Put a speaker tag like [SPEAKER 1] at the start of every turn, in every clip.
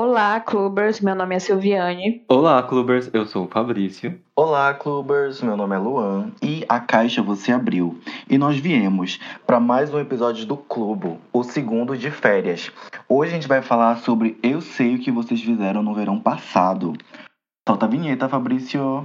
[SPEAKER 1] Olá, Clubers. Meu nome é Silviane.
[SPEAKER 2] Olá, Clubers. Eu sou o Fabrício.
[SPEAKER 3] Olá, Clubers. Meu nome é Luan. E a caixa você abriu. E nós viemos para mais um episódio do Clube, o segundo de férias. Hoje a gente vai falar sobre Eu Sei o que vocês fizeram no verão passado. Solta a vinheta, Fabrício.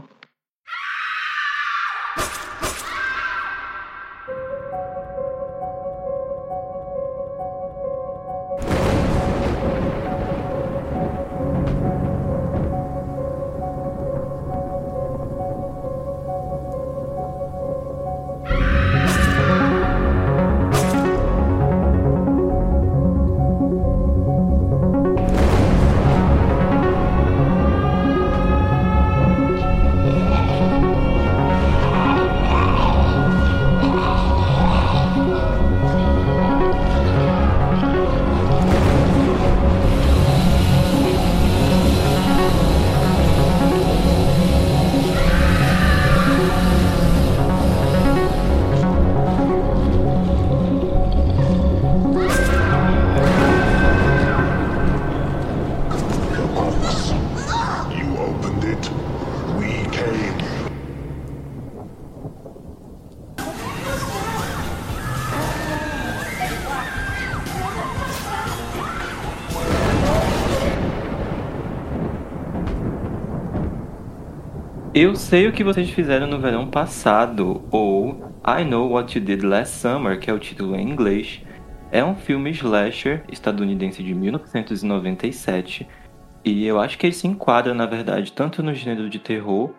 [SPEAKER 2] Eu sei o que vocês fizeram no verão passado, ou I Know What You Did Last Summer, que é o título em inglês. É um filme slasher estadunidense de 1997 e eu acho que ele se enquadra, na verdade, tanto no gênero de terror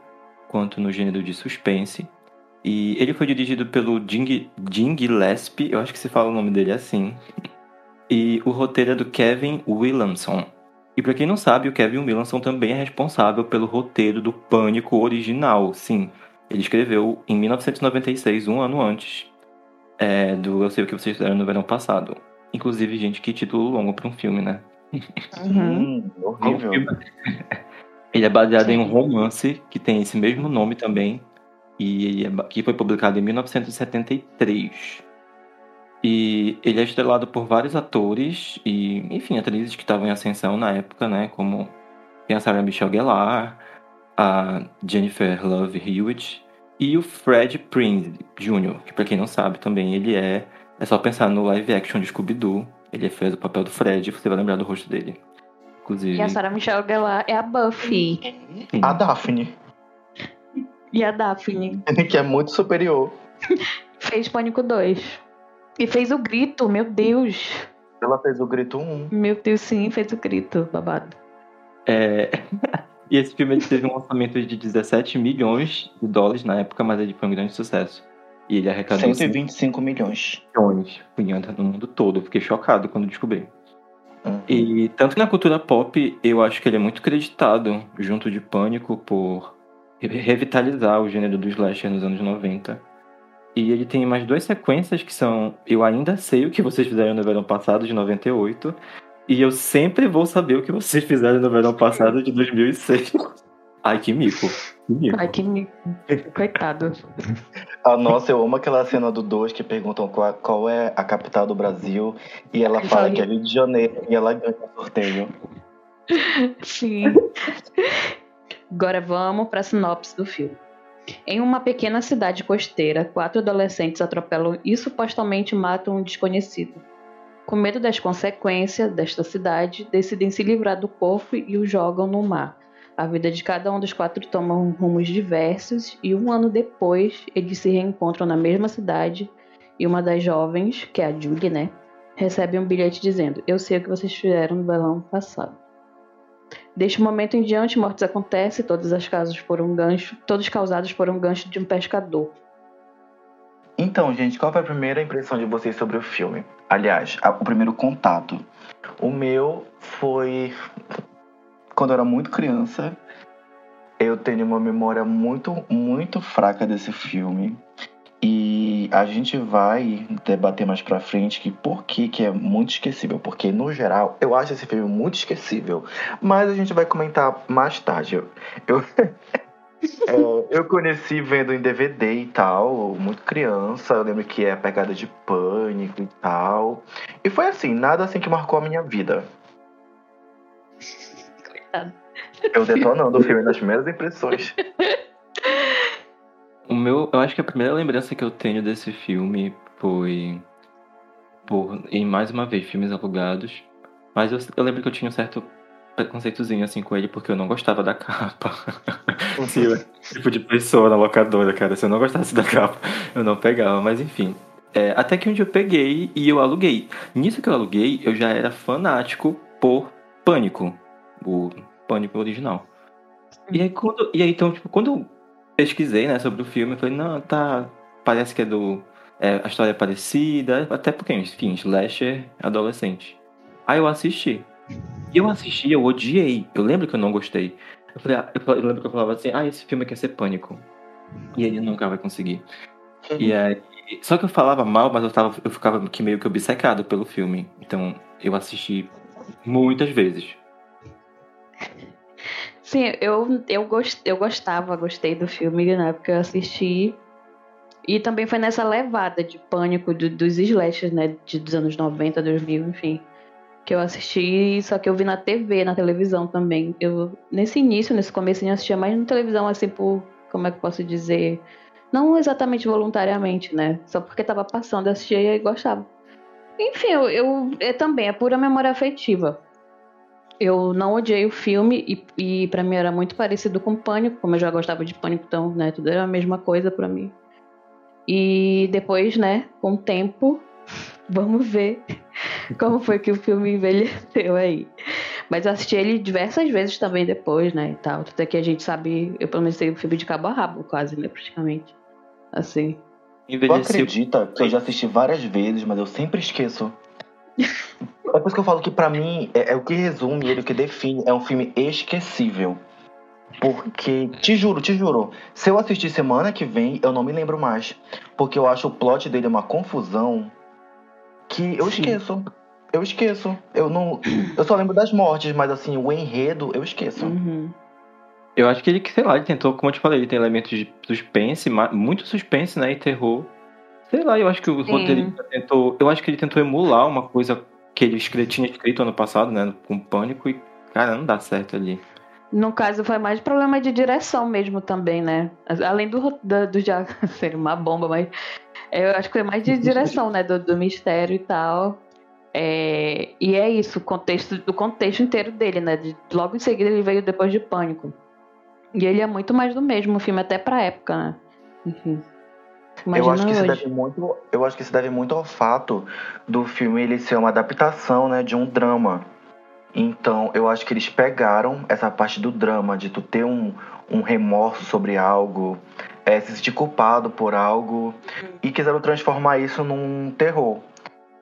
[SPEAKER 2] quanto no gênero de suspense. E ele foi dirigido pelo Jing, Jing Gillespie, eu acho que se fala o nome dele assim. E o roteiro é do Kevin Williamson. E pra quem não sabe, o Kevin Williamson também é responsável pelo roteiro do Pânico original. Sim, ele escreveu em 1996, um ano antes é, do Eu Sei O Que Vocês Fizeram no Verão Passado. Inclusive, gente, que título longo pra um filme, né?
[SPEAKER 3] Hum, horrível.
[SPEAKER 2] Ele é baseado em um romance que tem esse mesmo nome também, e ele é que foi publicado em 1973. E ele é estrelado por vários atores e, enfim, atrizes que estavam em ascensão na época, né? Como tem a Sarah Michelle Gellar, a Jennifer Love Hewitt e o Fred Prinze Jr., que pra quem não sabe também ele é. É só pensar no live action de Scooby-Doo. Ele fez o papel do Fred, você vai lembrar do rosto dele. Inclusive.
[SPEAKER 1] E a Sarah Michelle Gellar é a Buffy.
[SPEAKER 2] sim.
[SPEAKER 3] A Daphne,
[SPEAKER 1] E a Daphne
[SPEAKER 3] que é muito superior.
[SPEAKER 1] fez Pânico 2. E fez o grito, meu Deus.
[SPEAKER 3] Ela fez o grito 1.
[SPEAKER 1] Meu Deus, sim, fez o grito, babado.
[SPEAKER 2] É, E esse filme teve um orçamento de 17 milhões de dólares na época, mas ele foi um grande sucesso. E ele arrecadou
[SPEAKER 3] 125 milhões.
[SPEAKER 2] milhões cunhada no mundo todo. Eu fiquei chocado quando descobri.
[SPEAKER 3] Uhum.
[SPEAKER 2] E tanto na cultura pop, eu acho que ele é muito creditado, junto de Pânico, por re- revitalizar o gênero do slasher nos anos 90. E ele tem mais duas sequências que são Eu Ainda Sei o que vocês fizeram no verão passado, de 98, e Eu Sempre Vou Saber o que vocês fizeram no verão passado, de 2006. Ai, que mico. Que mico.
[SPEAKER 1] Ai, que mi- coitado.
[SPEAKER 3] Ah, nossa, eu amo aquela cena do 2 que perguntam qual, qual é a capital do Brasil e ela fala que é Rio de Janeiro e ela ganha o sorteio.
[SPEAKER 1] Sim. Agora vamos para a sinopse do filme. Em uma pequena cidade costeira, quatro adolescentes atropelam e supostamente matam um desconhecido. Com medo das consequências desta cidade, decidem se livrar do corpo e o jogam no mar. A vida de cada um dos quatro toma rumos diversos e um ano depois eles se reencontram na mesma cidade e uma das jovens, que é a Julie, né, recebe um bilhete dizendo: Eu sei o que vocês fizeram no verão passado. Deste momento em diante, mortes acontecem, todas as casas por um gancho, todos causados por um gancho de um pescador.
[SPEAKER 3] Então, gente, qual foi a primeira impressão de vocês sobre o filme? Aliás, o primeiro contato. O meu foi quando eu era muito criança. Eu tenho uma memória muito, muito fraca desse filme. E a gente vai debater mais pra frente que por que, que é muito esquecível. Porque, no geral, eu acho esse filme muito esquecível. Mas a gente vai comentar mais tarde. Eu, eu, é, eu conheci vendo em DVD e tal, muito criança. Eu lembro que é a pegada de pânico e tal. E foi assim, nada assim que marcou a minha vida.
[SPEAKER 1] coitado.
[SPEAKER 3] Eu detonando o filme nas primeiras impressões.
[SPEAKER 2] Meu, eu acho que a primeira lembrança que eu tenho desse filme foi por, em mais uma vez, filmes alugados. Mas eu, eu lembro que eu tinha um certo preconceitozinho assim com ele, porque eu não gostava da capa. Eu, tipo de pessoa na locadora, cara. Se eu não gostasse da capa, eu não pegava. Mas enfim. É, até que um dia eu peguei e eu aluguei. Nisso que eu aluguei, eu já era fanático por Pânico. O Pânico original. E aí, quando, e aí então, tipo, quando pesquisei, né, sobre o filme, falei, não, tá. Parece que é do. É, a história é parecida, até porque, enfim, slasher adolescente. Aí eu assisti. E eu assisti, eu odiei. Eu lembro que eu não gostei. Eu, falei, ah, eu, lembro que eu falava assim, ah, esse filme quer ser pânico. E ele nunca vai conseguir. E aí. Só que eu falava mal, mas eu, tava, eu ficava que meio que obcecado pelo filme. Então eu assisti muitas vezes.
[SPEAKER 1] Sim, eu, eu, gost, eu gostava, gostei do filme na época que eu assisti. E também foi nessa levada de pânico do, dos slashers, né? De, dos anos 90, 2000, enfim. Que eu assisti, só que eu vi na TV, na televisão também. Eu, nesse início, nesse começo, eu assistia mais na televisão, assim, por. Como é que eu posso dizer? Não exatamente voluntariamente, né? Só porque tava passando, eu assistia e gostava. Enfim, eu, eu é, também, é pura memória afetiva. Eu não odiei o filme e, e para mim era muito parecido com Pânico, como eu já gostava de Pânico, então, né, tudo era a mesma coisa para mim. E depois, né, com o tempo, vamos ver como foi que o filme envelheceu aí. Mas eu assisti ele diversas vezes também depois, né, e tal. Até que a gente sabe, eu sei o filme de cabo a rabo, quase, né, praticamente. Assim.
[SPEAKER 3] Tu acredita que eu já assisti várias vezes, mas eu sempre esqueço. É por isso que eu falo que pra mim é, é o que resume ele, o que define. É um filme esquecível. Porque, te juro, te juro, se eu assistir semana que vem, eu não me lembro mais. Porque eu acho o plot dele uma confusão que eu esqueço. Eu esqueço. Eu não. Eu só lembro das mortes, mas assim, o enredo eu esqueço.
[SPEAKER 1] Uhum.
[SPEAKER 2] Eu acho que ele, sei lá, ele tentou, como eu te falei, ele tem elementos de suspense, muito suspense, né? E terror. Sei lá, eu acho que o
[SPEAKER 1] Sim.
[SPEAKER 2] roteirista tentou. Eu acho que ele tentou emular uma coisa que ele tinha escrito ano passado, né? Com pânico, e, cara, não dá certo ali.
[SPEAKER 1] No caso, foi mais problema de direção mesmo também, né? Além do, da- do já ser uma bomba, mas eu acho que foi mais de direção, né? Do, do mistério e tal. É, e é isso, o contexto, o contexto inteiro dele, né? De- logo em seguida ele veio depois de Pânico. E ele é muito mais do mesmo, o filme até pra época, né? Enfim. Imagina
[SPEAKER 3] eu acho que isso
[SPEAKER 1] hoje.
[SPEAKER 3] deve muito, eu acho que deve muito ao fato do filme ele ser uma adaptação, né, de um drama. Então, eu acho que eles pegaram essa parte do drama, de tu ter um, um remorso sobre algo, é, se sentir culpado por algo, e quiseram transformar isso num terror.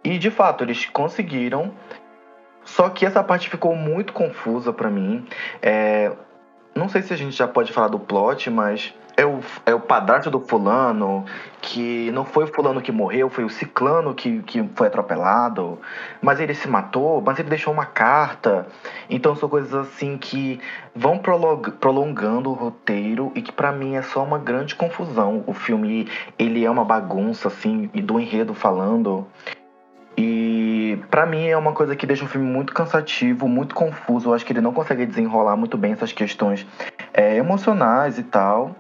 [SPEAKER 3] E, de fato, eles conseguiram, só que essa parte ficou muito confusa pra mim. É, não sei se a gente já pode falar do plot, mas é o, é o padrasto do fulano, que não foi o fulano que morreu, foi o ciclano que, que foi atropelado, mas ele se matou, mas ele deixou uma carta. Então são coisas assim que vão prolong- prolongando o roteiro e que pra mim é só uma grande confusão. O filme, ele é uma bagunça, assim, e do enredo falando. Pra mim é uma coisa que deixa o filme muito cansativo, muito confuso. Eu acho que ele não consegue desenrolar muito bem essas questões é, emocionais e tal.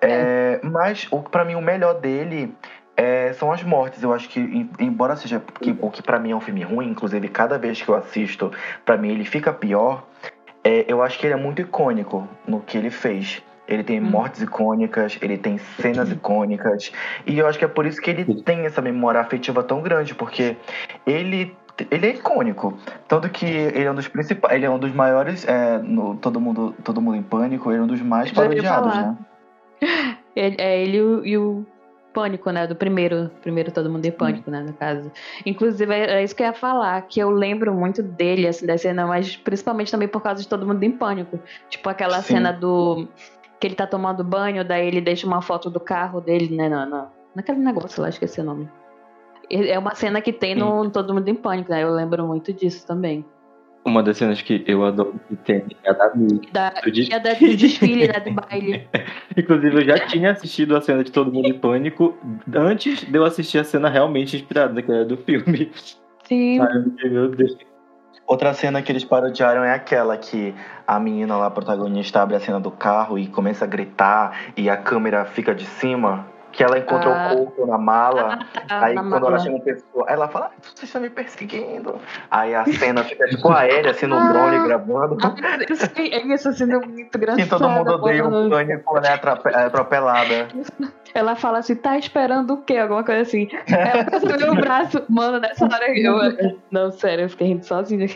[SPEAKER 3] É, Mas o para mim o melhor dele é, são as mortes. Eu acho que em- embora seja que, o que pra mim é um filme ruim, inclusive cada vez que eu assisto, pra mim ele fica pior. é, eu acho que ele é muito icônico no que ele fez. Ele tem
[SPEAKER 1] Hum.
[SPEAKER 3] mortes icônicas, ele tem cenas icônicas. E eu acho que é por isso que ele tem essa memória afetiva tão grande, porque ele, ele é icônico. Tanto que ele é um dos principais, ele é um dos maiores, é, no todo mundo, todo mundo em pânico, ele é um dos mais parodiados, né?
[SPEAKER 1] Ele, é ele e o, Pânico, né? Do primeiro, primeiro Todo Mundo em Pânico, né? No caso. Inclusive, é isso que eu ia falar, que eu lembro muito dele, assim, da cena, mas principalmente também por causa de Todo Mundo em Pânico. Tipo aquela
[SPEAKER 3] Sim.
[SPEAKER 1] cena do. que ele tá tomando banho, daí ele deixa uma foto do carro dele, né? Na, na, naquele negócio lá, esqueci o nome. É uma cena que tem no Todo Mundo em Pânico, né? Eu lembro muito disso também.
[SPEAKER 2] Uma das cenas que eu adoro que tem é a da Mi.
[SPEAKER 1] Da,
[SPEAKER 2] Do des-
[SPEAKER 1] e a da- do desfile, né? Do baile.
[SPEAKER 2] Inclusive, eu já tinha assistido a cena de Todo Mundo em Pânico antes de eu assistir a cena realmente inspirada, que era do filme.
[SPEAKER 1] Sim.
[SPEAKER 2] Ai, meu Deus.
[SPEAKER 3] Outra cena que eles parodiaram é aquela que a menina lá, a protagonista, abre a cena do carro e começa a gritar e a câmera fica de cima. Que ela encontra
[SPEAKER 1] Ah.
[SPEAKER 3] o corpo na mala.
[SPEAKER 1] Ah,
[SPEAKER 3] aí
[SPEAKER 1] na
[SPEAKER 3] quando
[SPEAKER 1] mala.
[SPEAKER 3] ela chama o pessoal, ela fala, "Ah, você está me perseguindo. Aí a cena fica tipo aérea, assim, no drone
[SPEAKER 1] Ah.
[SPEAKER 3] gravando.
[SPEAKER 1] Sim, é isso, assim, é muito engraçado.
[SPEAKER 3] E todo mundo odeia o pânico, ela é é atropelada.
[SPEAKER 1] Ela fala assim, tá esperando o quê? Alguma coisa assim. Ela passa meu braço. Mano, nessa hora eu. Não, sério, eu fiquei rindo sozinha.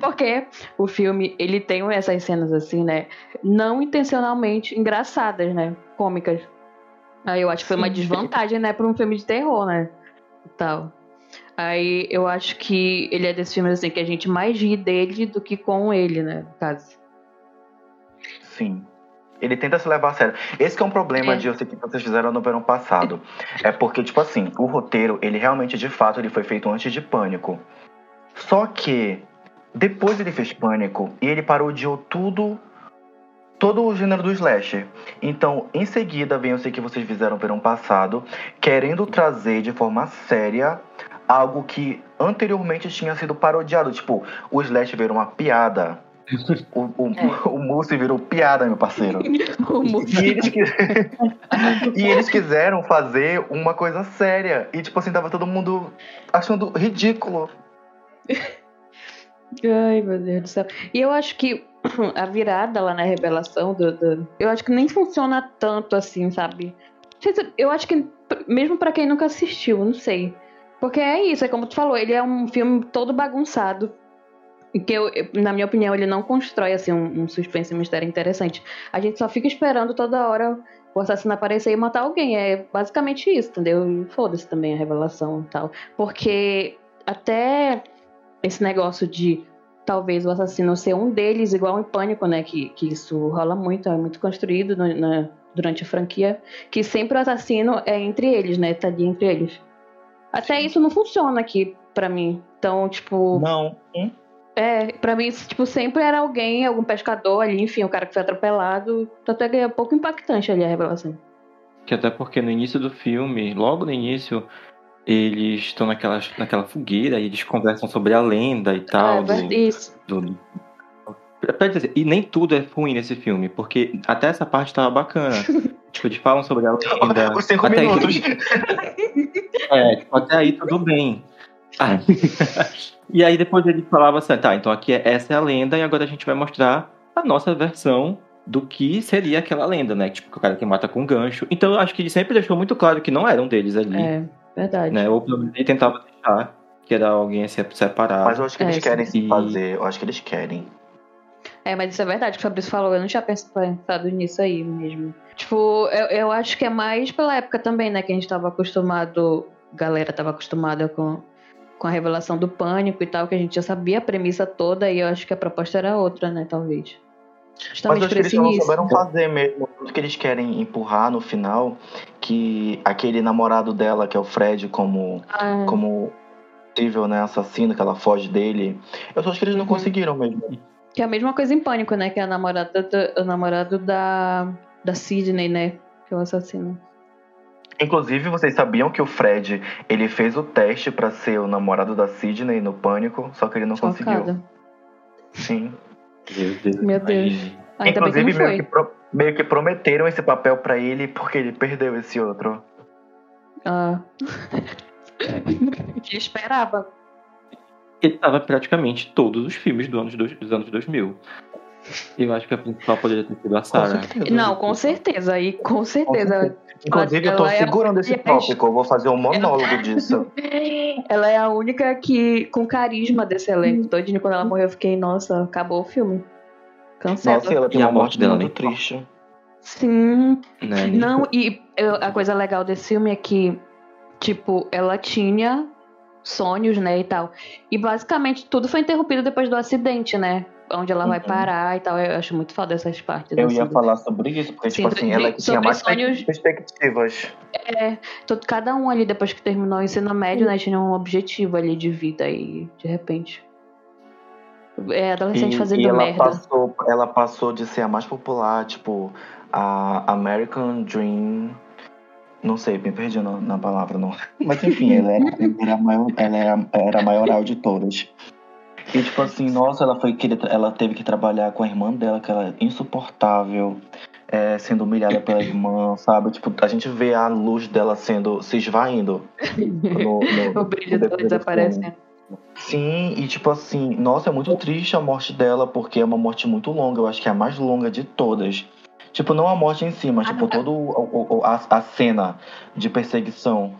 [SPEAKER 1] Porque o filme, ele tem essas cenas assim, né? Não intencionalmente engraçadas, né? Cômicas. Aí eu acho que foi uma desvantagem, né, pra um filme de terror, né? E tal. Aí eu acho que ele é desses filmes assim que a gente mais ri dele do que com ele, né? No caso.
[SPEAKER 3] Sim. Ele tenta se levar a sério. Esse que é um problema
[SPEAKER 1] É.
[SPEAKER 3] de eu sei que vocês fizeram no verão passado. É porque, tipo assim, o roteiro, ele realmente, de fato, ele foi feito antes de Pânico. Só que, depois ele fez Pânico e ele parodiou tudo, todo o gênero do slasher. Então, em seguida, vem eu sei que vocês fizeram verão passado, querendo trazer de forma séria algo que anteriormente tinha sido parodiado. Tipo, o slasher virou uma piada. O, o,
[SPEAKER 1] É.
[SPEAKER 3] o Mousse virou piada, meu parceiro.
[SPEAKER 1] O
[SPEAKER 3] E eles, e eles quiseram fazer uma coisa séria. E, tipo assim, tava todo mundo achando ridículo.
[SPEAKER 1] Ai, meu Deus do céu. E eu acho que a virada lá na revelação do, do- Eu acho que nem funciona tanto assim, sabe? Eu acho que, mesmo pra quem nunca assistiu, não sei. Porque é isso, é como tu falou, ele é um filme todo bagunçado. Que, eu, na minha opinião, ele não constrói assim, um, um suspense e mistério interessante. A gente só fica esperando toda hora o assassino aparecer e matar alguém. É basicamente isso, entendeu? Foda-se também a revelação e tal. Porque até esse negócio de talvez o assassino ser um deles, igual em Pânico, né? Que, que isso rola muito, é muito construído no- na- durante a franquia. Que sempre o assassino é entre eles, né? Tá ali entre eles. Até isso não funciona aqui pra mim. Então, tipo.
[SPEAKER 3] Não. Hum?
[SPEAKER 1] É, pra mim, isso, tipo, sempre era alguém, algum pescador ali, enfim, o cara que foi atropelado. Tanto é que é pouco impactante ali a revelação.
[SPEAKER 2] Que até porque no início do filme, logo no início, eles estão naquela, naquela fogueira e eles conversam sobre a lenda e tal.
[SPEAKER 1] é,
[SPEAKER 2] do-
[SPEAKER 1] isso.
[SPEAKER 2] do- dizer, e nem tudo é ruim nesse filme, porque até essa parte tava bacana. tipo, eles falam sobre a lenda.
[SPEAKER 3] Os cinco
[SPEAKER 2] até aí-
[SPEAKER 3] minutos.
[SPEAKER 2] é, tipo, até aí tudo bem. Aí- e aí depois ele falava assim, tá, então aqui é, essa é a lenda e agora a gente vai mostrar a nossa versão do que seria aquela lenda, né? Tipo, o cara que mata com gancho. Então eu acho que ele sempre deixou muito claro que não eram deles ali,
[SPEAKER 1] É, verdade.
[SPEAKER 2] né? Ou pelo menos ele tentava deixar que era alguém assim, separado.
[SPEAKER 3] Mas eu acho que eles
[SPEAKER 1] É,
[SPEAKER 3] querem
[SPEAKER 2] sim.
[SPEAKER 3] se fazer. Eu acho que eles querem.
[SPEAKER 1] É, mas isso é verdade, o que o Fabrício falou, eu não tinha pensado nisso aí mesmo. Tipo, eu, eu acho que é mais pela época também, né, que a gente tava acostumado, galera tava acostumada com, com a revelação do pânico e tal, que a gente já sabia a premissa toda e eu acho que a proposta era outra, né, talvez.
[SPEAKER 3] Mas eu
[SPEAKER 1] Justamente
[SPEAKER 3] acho que eles não souberam fazer mesmo. Tudo que eles querem empurrar no final, que aquele namorado dela, que é o Fred, como,
[SPEAKER 1] Ah,
[SPEAKER 3] como possível, né, assassino, que ela foge dele. Eu só acho que eles não
[SPEAKER 1] Uhum.
[SPEAKER 3] conseguiram mesmo.
[SPEAKER 1] que é a mesma coisa em pânico, né, que é a namorada do, o namorado da, da Sidney, né, que é o assassino.
[SPEAKER 3] Inclusive, vocês sabiam que o Fred, ele fez o teste pra ser o namorado da Sidney no Pânico, só que ele não conseguiu.
[SPEAKER 1] Chocada.
[SPEAKER 3] Sim.
[SPEAKER 2] Meu Deus.
[SPEAKER 1] Meu Deus. Ainda bem que
[SPEAKER 3] Inclusive, meio que, pro- meio que prometeram esse papel pra ele porque ele perdeu esse outro.
[SPEAKER 1] Ah. que esperava.
[SPEAKER 2] Ele tava praticamente todos os filmes do anos dois- dos anos 2000. Eu acho que a principal poderia ter sido a
[SPEAKER 3] Com
[SPEAKER 2] Sarah.
[SPEAKER 3] certeza.
[SPEAKER 1] Não, com certeza. E com certeza.
[SPEAKER 3] Inclusive, eu tô
[SPEAKER 1] Ela é
[SPEAKER 3] segurando esse
[SPEAKER 1] mulher-
[SPEAKER 3] tópico, eu vou fazer um monólogo disso.
[SPEAKER 1] Ela é a única que com carisma desse elenco todinho. Quando ela morreu, eu fiquei, nossa, acabou o filme. Cancela.
[SPEAKER 3] Nossa, ela tem
[SPEAKER 2] E a morte dela
[SPEAKER 3] muito triste.
[SPEAKER 1] Sim.
[SPEAKER 2] Né?
[SPEAKER 1] Não, e eu- a coisa legal desse filme é que, tipo, ela tinha sonhos, né, e tal. E basicamente tudo foi interrompido depois do acidente, né? Onde ela vai
[SPEAKER 3] Uhum.
[SPEAKER 1] parar e tal. Eu acho muito foda essas partes.
[SPEAKER 3] Eu
[SPEAKER 1] assim,
[SPEAKER 3] ia falar sobre isso, porque, tipo
[SPEAKER 1] Sim,
[SPEAKER 3] assim, ela
[SPEAKER 1] de-
[SPEAKER 3] tinha
[SPEAKER 1] sobre
[SPEAKER 3] mais
[SPEAKER 1] sonhos-
[SPEAKER 3] perspectivas.
[SPEAKER 1] todo, cada um ali, depois que terminou o ensino médio, né, tinha um objetivo ali de vida e de repente. É, adolescente
[SPEAKER 3] E,
[SPEAKER 1] fazendo
[SPEAKER 3] e ela,
[SPEAKER 1] merda.
[SPEAKER 3] passou, ela passou de ser a mais popular, tipo, a American Dream. Não sei, me perdi na, na palavra, não. Mas enfim, ela era, ela era, maior, ela era, era a maioral de todas. E tipo assim, nossa, ela foi querer, ela teve que trabalhar com a irmã dela, que ela é insuportável, é, sendo humilhada pela irmã, sabe? Tipo, a gente vê a luz dela sendo se esvaindo. No, no,
[SPEAKER 1] o brilho dela desaparecendo.
[SPEAKER 3] filme. Sim, e tipo assim, nossa, é muito triste a morte dela, porque é uma morte muito longa, eu acho que é a mais longa de todas. Tipo, não a morte em si, mas
[SPEAKER 1] Ah,
[SPEAKER 3] tipo, toda a, a cena de perseguição.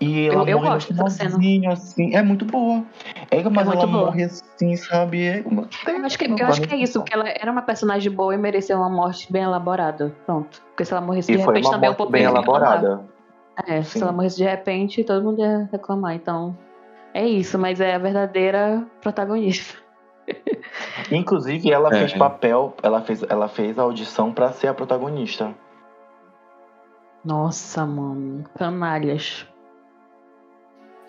[SPEAKER 3] E ela
[SPEAKER 1] Eu- eu
[SPEAKER 3] morre
[SPEAKER 1] gosto
[SPEAKER 3] no
[SPEAKER 1] dessa cena.
[SPEAKER 3] finalzinho, assim. É muito boa. É, mas
[SPEAKER 1] muito
[SPEAKER 3] ela
[SPEAKER 1] boa.
[SPEAKER 3] morre assim, sabe? É,
[SPEAKER 1] Eu acho que, eu acho que é isso, porque ela era uma personagem boa e merecia uma morte bem elaborada. Pronto. Porque se ela morresse de
[SPEAKER 3] E foi
[SPEAKER 1] repente
[SPEAKER 3] uma
[SPEAKER 1] também um
[SPEAKER 3] morte
[SPEAKER 1] pouco
[SPEAKER 3] bem elaborada.
[SPEAKER 1] É,
[SPEAKER 3] Sim.
[SPEAKER 1] se ela morresse de repente, todo mundo ia reclamar. Então, é isso, mas é a verdadeira protagonista.
[SPEAKER 3] Inclusive, ela
[SPEAKER 2] É.
[SPEAKER 3] fez papel, ela fez, ela fez a audição pra ser a protagonista.
[SPEAKER 1] Nossa, mano. Canalhas.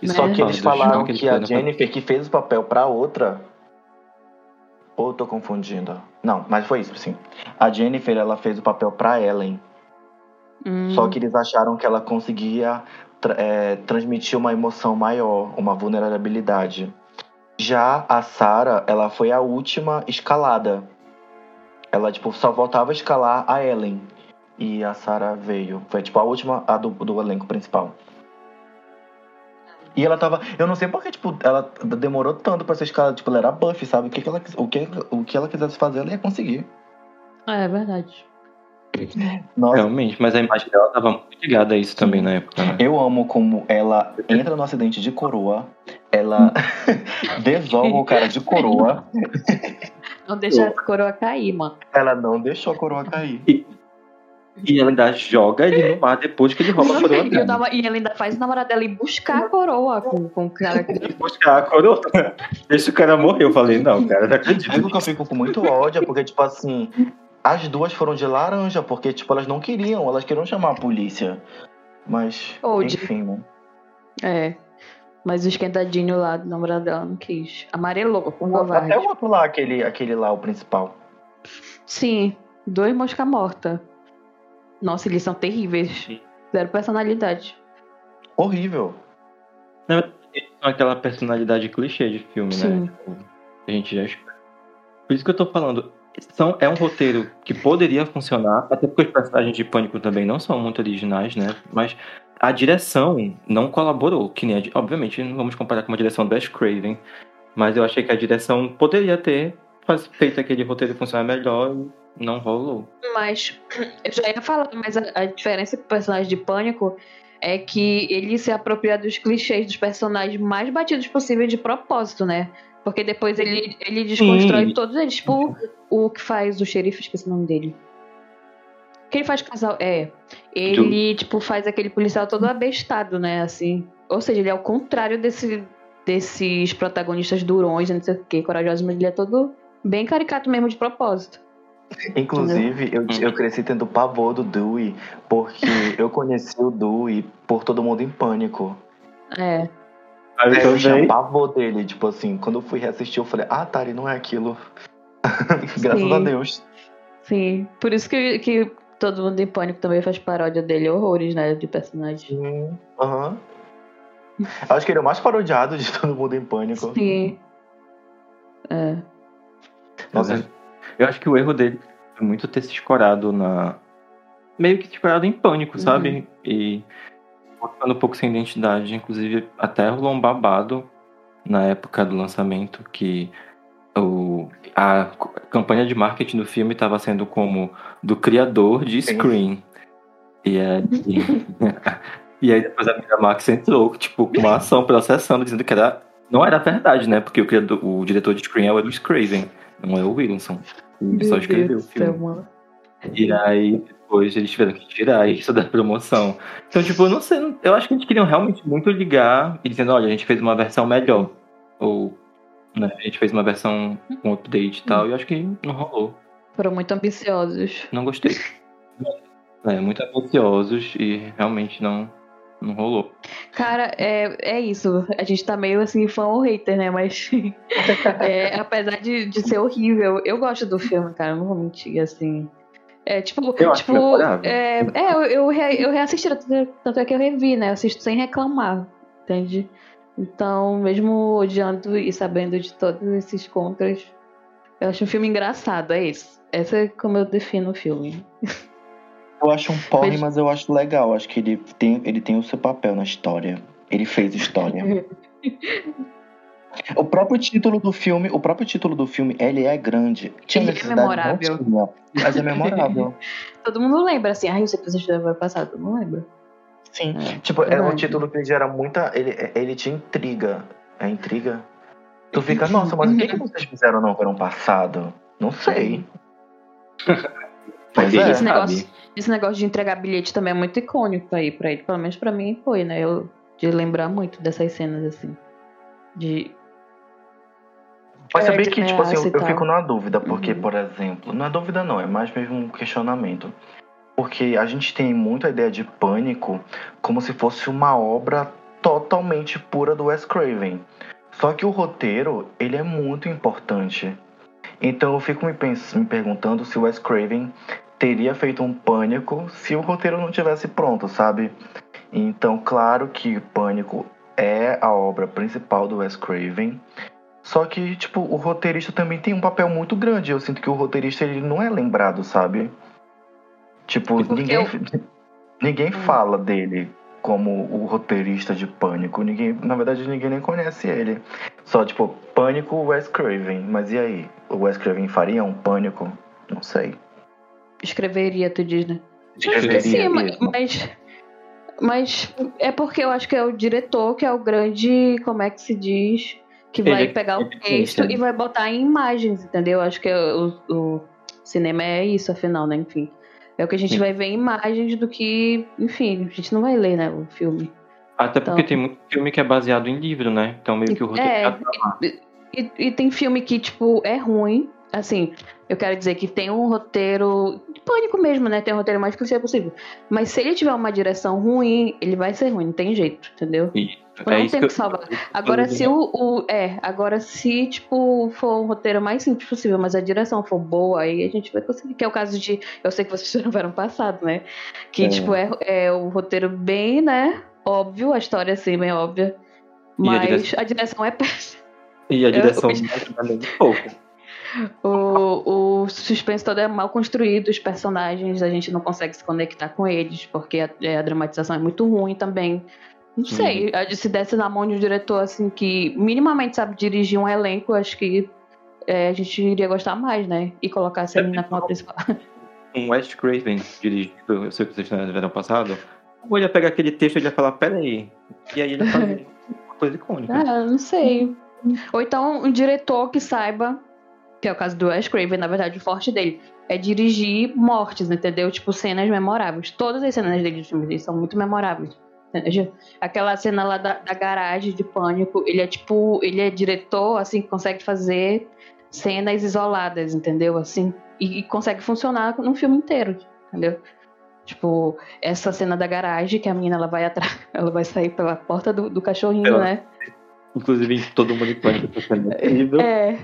[SPEAKER 1] Né?
[SPEAKER 3] Só que eles falaram
[SPEAKER 2] que
[SPEAKER 3] que a Jennifer que fez o papel pra outra. Ou eu tô confundindo? Não, mas foi isso, sim. A Jennifer, ela fez o papel pra Ellen.
[SPEAKER 1] Hum,
[SPEAKER 3] Só que eles acharam que ela conseguia tra- é, transmitir uma emoção maior, uma vulnerabilidade. Já a Sarah, ela foi a última escalada. Ela, tipo, só voltava a escalar a Ellen. E a Sarah veio. Foi, tipo, a última a do, do elenco principal. E ela tava. Eu não sei porque, tipo, ela demorou tanto pra ser escalada. Tipo, ela era buff, sabe? O que, que ela, o, que, o que ela quisesse fazer, ela ia conseguir.
[SPEAKER 1] É verdade.
[SPEAKER 3] Nossa,
[SPEAKER 2] Realmente, mas a imagem dela tava muito ligada a isso também na época, né?
[SPEAKER 3] Eu amo como ela entra no acidente de coroa, ela desoga o cara de coroa,
[SPEAKER 1] Não deixa a coroa cair, mano.
[SPEAKER 3] ela não deixou a coroa cair.
[SPEAKER 2] E ela ainda joga ele no mar depois que ele rouba a coroa
[SPEAKER 1] E, e ela ainda faz o namorado dela ir buscar a coroa com, com o cara que.
[SPEAKER 2] E buscar a coroa. Deixa o cara morrer. Eu falei, não, cara, não acredito.
[SPEAKER 3] Que eu fico com muito ódio é porque, tipo assim, as duas foram de laranja, porque, tipo, elas não queriam, elas queriam chamar a polícia. Mas,
[SPEAKER 1] Ou de-
[SPEAKER 3] enfim, né?
[SPEAKER 1] É. Mas o esquentadinho lá do namorado dela não quis. Amarelou com
[SPEAKER 3] O-. Até o outro lá, aquele, aquele lá, o principal.
[SPEAKER 1] Sim, dois mosca morta. Nossa, eles são terríveis. Zero personalidade.
[SPEAKER 3] Horrível.
[SPEAKER 2] São aquela personalidade clichê de filme,
[SPEAKER 1] Sim.
[SPEAKER 2] né? Tipo, a gente já espera. Por isso que eu tô falando. São, é um roteiro que poderia funcionar, até porque os personagens de Pânico também não são muito originais, né? Mas a direção não colaborou, que nem a, obviamente não vamos comparar com uma direção do Ash Craven, mas eu achei que a direção poderia ter faz- feito aquele roteiro funcionar melhor e não rolou.
[SPEAKER 1] Mas eu já ia falar, mas a, a diferença com o personagem de Pânico é que ele se apropria dos clichês dos personagens mais batidos possíveis de propósito, né? Porque depois ele, ele desconstrói
[SPEAKER 2] Sim.
[SPEAKER 1] todos eles. Tipo, o que faz o xerife, esqueci o nome dele. O que ele faz casal? É. Ele, tipo, faz aquele policial todo abestado, né? Assim. Ou seja, ele é o contrário desse, desses protagonistas durões, não sei o que, corajosos, mas ele é todo bem caricato mesmo de propósito.
[SPEAKER 3] Inclusive, eu,
[SPEAKER 2] Hum.
[SPEAKER 3] eu cresci tendo pavor do Dewey, porque eu conheci o Dewey por Todo Mundo em Pânico.
[SPEAKER 1] É.
[SPEAKER 2] Aí eu
[SPEAKER 3] eu tinha pavor dele, tipo assim, quando eu fui reassistir, eu falei, ah, ele não é aquilo. Graças
[SPEAKER 1] Sim.
[SPEAKER 3] a Deus.
[SPEAKER 1] Sim, por isso que, que todo mundo em pânico também faz paródia dele, horrores, né, de personagem.
[SPEAKER 3] Aham. Acho que ele é o mais parodiado de todo mundo em pânico.
[SPEAKER 1] Sim. É.
[SPEAKER 3] Nossa,
[SPEAKER 2] Eu acho que o erro dele foi muito ter se escorado na. Meio que se escorado em pânico,
[SPEAKER 1] Uhum.
[SPEAKER 2] sabe? E ficando um pouco sem identidade. Inclusive, até rolou um babado na época do lançamento que o, a campanha de marketing do filme estava sendo como do criador de. Scream. E aí, e aí depois a Miramax entrou, tipo, com uma ação processando, dizendo que era, não era verdade, né? Porque o, criador, o diretor de Scream é o Lewis Craven, não é o Williamson. Ele só escreveu o filme.
[SPEAKER 1] mano.
[SPEAKER 2] E aí, depois eles tiveram que tirar isso da promoção. Então, tipo, eu não sei, eu acho que eles queriam realmente muito ligar e dizendo, olha, a gente fez uma versão melhor. Ou, né, a gente fez uma versão com update e tal, e eu acho que não rolou.
[SPEAKER 1] Foram muito ambiciosos.
[SPEAKER 2] Não gostei. É, muito ambiciosos e realmente não, não rolou.
[SPEAKER 1] Cara, é, é isso. A gente tá meio assim, fã ou hater, né? Mas é, apesar de, de ser horrível, eu gosto do filme, cara. Não vou mentir, assim. É tipo,
[SPEAKER 2] Eu acho
[SPEAKER 1] tipo, é, é, eu, eu, re- eu reassisti, tanto tanto é que eu revi, né? Eu assisto sem reclamar, entende? Então, mesmo odiando e sabendo de todos esses contras, eu acho um filme engraçado, é isso. Essa é como eu defino o filme.
[SPEAKER 3] Eu acho um porre,
[SPEAKER 1] Mas-
[SPEAKER 3] mas eu acho legal. Acho que ele tem, ele tem o seu papel na história. Ele fez história. o próprio título do filme, o próprio título do filme, ele é grande. Tinha
[SPEAKER 1] Ele é memorável.
[SPEAKER 3] tinha, mas é memorável.
[SPEAKER 1] Todo mundo lembra, assim, ai, eu sei que vocês fizeram ano passado, todo mundo lembra.
[SPEAKER 3] Sim.
[SPEAKER 1] É,
[SPEAKER 3] Tipo, é um título que gera muita. Ele, ele te intriga. É intriga? Tu fica, nossa, mas o que, que vocês fizeram no verão passado? Não sei. Pois
[SPEAKER 2] Porque
[SPEAKER 3] é.
[SPEAKER 1] Esse
[SPEAKER 2] sabe.
[SPEAKER 1] negócio, esse negócio de entregar bilhete também é muito icônico aí pra ele. Pelo menos pra mim foi, né? Eu de lembrar muito dessas cenas assim. De.
[SPEAKER 3] Mas
[SPEAKER 1] É,
[SPEAKER 3] sabia
[SPEAKER 1] de
[SPEAKER 3] que, tipo assim, eu, eu fico na dúvida, porque,
[SPEAKER 1] Uhum.
[SPEAKER 3] por exemplo, não é dúvida não, é mais mesmo um questionamento. Porque a gente tem muito a ideia de pânico como se fosse uma obra totalmente pura do Wes Craven. Só que o roteiro, ele é muito importante. Então eu fico me, me perguntando se o Wes Craven teria feito um pânico se o roteiro não tivesse pronto, sabe? Então, claro que Pânico é a obra principal do Wes Craven. Só que, tipo, o roteirista também tem um papel muito grande. Eu sinto que o roteirista ele não é lembrado, sabe? Tipo, ninguém,
[SPEAKER 1] eu-
[SPEAKER 3] ninguém
[SPEAKER 1] Hum.
[SPEAKER 3] fala dele como o roteirista de Pânico. Ninguém, na verdade, ninguém nem conhece ele. Só, tipo, Pânico, Wes Craven. Mas e aí? O Wes Craven faria um Pânico? Não sei.
[SPEAKER 1] Escreveria, tu diz, né?
[SPEAKER 3] Escreveria
[SPEAKER 1] Sim, mas. Mas é porque eu acho que é o diretor que é o grande. Como é que se diz? Que
[SPEAKER 2] Ele
[SPEAKER 1] vai
[SPEAKER 2] é
[SPEAKER 1] pegar o texto
[SPEAKER 2] né?
[SPEAKER 1] e vai botar em imagens, entendeu? Acho que o, o cinema é isso, afinal, né? Enfim. É o que a gente
[SPEAKER 2] Sim.
[SPEAKER 1] vai ver em imagens do que. Enfim, a gente não vai ler, né? O filme.
[SPEAKER 2] Até porque
[SPEAKER 1] Então.
[SPEAKER 2] tem muito filme que é baseado em livro, né? Então meio que o roteiro
[SPEAKER 1] É,
[SPEAKER 2] já tá lá.
[SPEAKER 1] E, e tem filme que, tipo, é ruim. Assim, eu quero dizer que tem um roteiro. de Pânico mesmo, né? Tem um roteiro mais clichê possível. Mas se ele tiver uma direção ruim, ele vai ser ruim, não tem jeito, entendeu?
[SPEAKER 2] Isso.
[SPEAKER 1] Tipo,
[SPEAKER 2] é
[SPEAKER 1] não tem
[SPEAKER 2] que
[SPEAKER 1] que salvar. Agora, se o, o- É, agora se, tipo, for um roteiro mais simples possível, mas a direção for boa, aí a gente vai conseguir. Que é o caso de. Eu sei que vocês fizeram verão passado, né? Que,
[SPEAKER 2] É.
[SPEAKER 1] tipo, é, é o roteiro bem, né? Óbvio, a história assim, bem óbvia.
[SPEAKER 2] E a
[SPEAKER 1] Mas
[SPEAKER 2] direção?
[SPEAKER 1] a direção é péssima.
[SPEAKER 2] E a direção
[SPEAKER 1] Eu-
[SPEAKER 2] não um pouco.
[SPEAKER 1] O, o suspense todo é mal construído, os personagens a gente não consegue se conectar com eles, porque a, é, a dramatização é muito ruim também. Não sei, a- se desse na mão de um diretor assim que minimamente sabe dirigir um elenco, acho que é, a gente iria gostar mais, né? E colocar essa
[SPEAKER 2] É,
[SPEAKER 1] menina como a principal.
[SPEAKER 2] Um West Craven dirigido, eu sei que vocês verão passado. Ou ele ia pegar aquele texto e ele ia falar, peraí. E aí ele ia fazer uma coisa icônica.
[SPEAKER 1] Ah, não sei. Ou então um diretor que saiba, que é o caso do Ash Craven, na verdade, o forte dele é dirigir mortes, entendeu? Tipo, cenas memoráveis. Todas as cenas dele de filmes dele são muito memoráveis. entendeu? Aquela cena lá da, da garagem de pânico, ele é tipo, ele é diretor, assim, consegue fazer cenas isoladas, entendeu? Assim, e, e consegue funcionar num filme inteiro, entendeu? Tipo, essa cena da garagem, que a menina ela vai atrás, ela vai sair pela porta do, do cachorrinho,
[SPEAKER 2] Ela-
[SPEAKER 1] né?
[SPEAKER 2] Inclusive todo mundo em pânico tá sendo incrível.
[SPEAKER 1] É.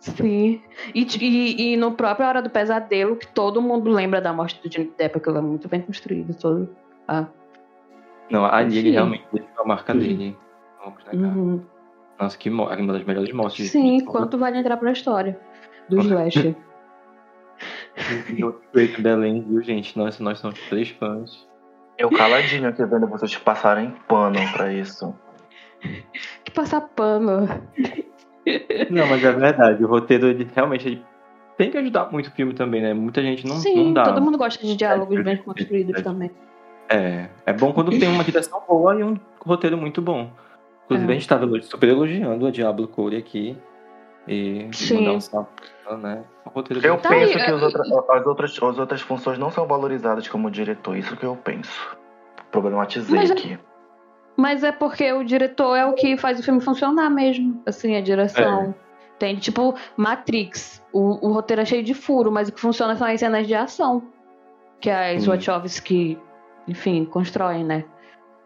[SPEAKER 1] Sim. E, e, e no próprio Hora do Pesadelo, que todo mundo lembra da morte do Johnny Depp, aquilo é muito bem construído. Todo. Ah.
[SPEAKER 2] Não, ali ele realmente deixou a marca dele. Vamos negar.
[SPEAKER 1] Uhum.
[SPEAKER 2] Nossa, que mo- uma das melhores mortes.
[SPEAKER 1] Sim,
[SPEAKER 2] de
[SPEAKER 1] quanto vale entrar pra história do Slash?
[SPEAKER 2] Feito Belém, viu, gente? Nós, nós somos três fãs.
[SPEAKER 3] Eu caladinho aqui vendo vocês passarem pano pra isso.
[SPEAKER 1] que passar pano.
[SPEAKER 2] Não, mas é verdade. O roteiro, ele realmente ele tem que ajudar muito o filme também, né? Muita gente não,
[SPEAKER 1] Sim,
[SPEAKER 2] não dá.
[SPEAKER 1] todo mundo gosta de diálogos
[SPEAKER 2] É,
[SPEAKER 1] bem
[SPEAKER 2] é,
[SPEAKER 1] construídos
[SPEAKER 2] é.
[SPEAKER 1] também.
[SPEAKER 2] É, é bom quando tem uma direção boa e um roteiro muito bom. Inclusive,
[SPEAKER 1] É.
[SPEAKER 2] a gente tava super elogiando a Diablo Cody aqui. E,
[SPEAKER 1] Sim.
[SPEAKER 2] mandar um salve, ela, né? O roteiro
[SPEAKER 3] Eu
[SPEAKER 1] Tá
[SPEAKER 3] penso
[SPEAKER 1] aí,
[SPEAKER 3] que
[SPEAKER 1] é-
[SPEAKER 3] outra- as, outras, as outras funções não são valorizadas como diretor. Isso que eu penso. Problematizei
[SPEAKER 1] Mas é-
[SPEAKER 3] aqui.
[SPEAKER 1] Mas é porque o diretor é o que faz o filme funcionar mesmo. Assim, a direção. Tem, tipo, Matrix. O, o roteiro é cheio de furo, mas o que funciona são as cenas de ação. Que as
[SPEAKER 2] Sim.
[SPEAKER 1] Wachowski, enfim, constroem, né?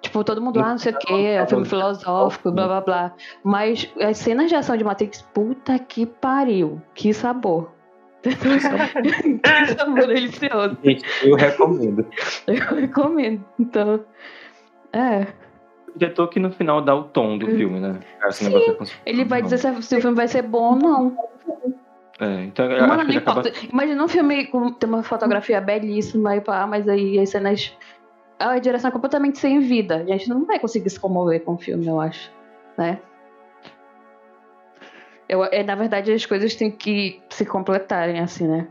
[SPEAKER 1] Tipo, todo mundo, ah, não sei o quê, é um filme filosófico, blá blá blá. Mas as cenas de ação de Matrix, puta que pariu. Que sabor. que sabor delicioso.
[SPEAKER 2] Gente, eu recomendo.
[SPEAKER 1] Eu recomendo. Então, é.
[SPEAKER 2] Diretor que no final dá o tom do filme, né? Esse
[SPEAKER 1] Sim,
[SPEAKER 2] é
[SPEAKER 1] Ele vai dizer se, se o filme vai ser bom ou não.
[SPEAKER 2] É, então
[SPEAKER 1] Mano,
[SPEAKER 2] acho
[SPEAKER 1] não
[SPEAKER 2] acaba.
[SPEAKER 1] Imagina um filme com tem uma fotografia belíssima e pá, mas aí as cenas. A direção é completamente sem vida. A gente não vai conseguir se comover com o filme, eu acho. Né? Eu, é, na verdade, as coisas têm que se completarem, assim, né?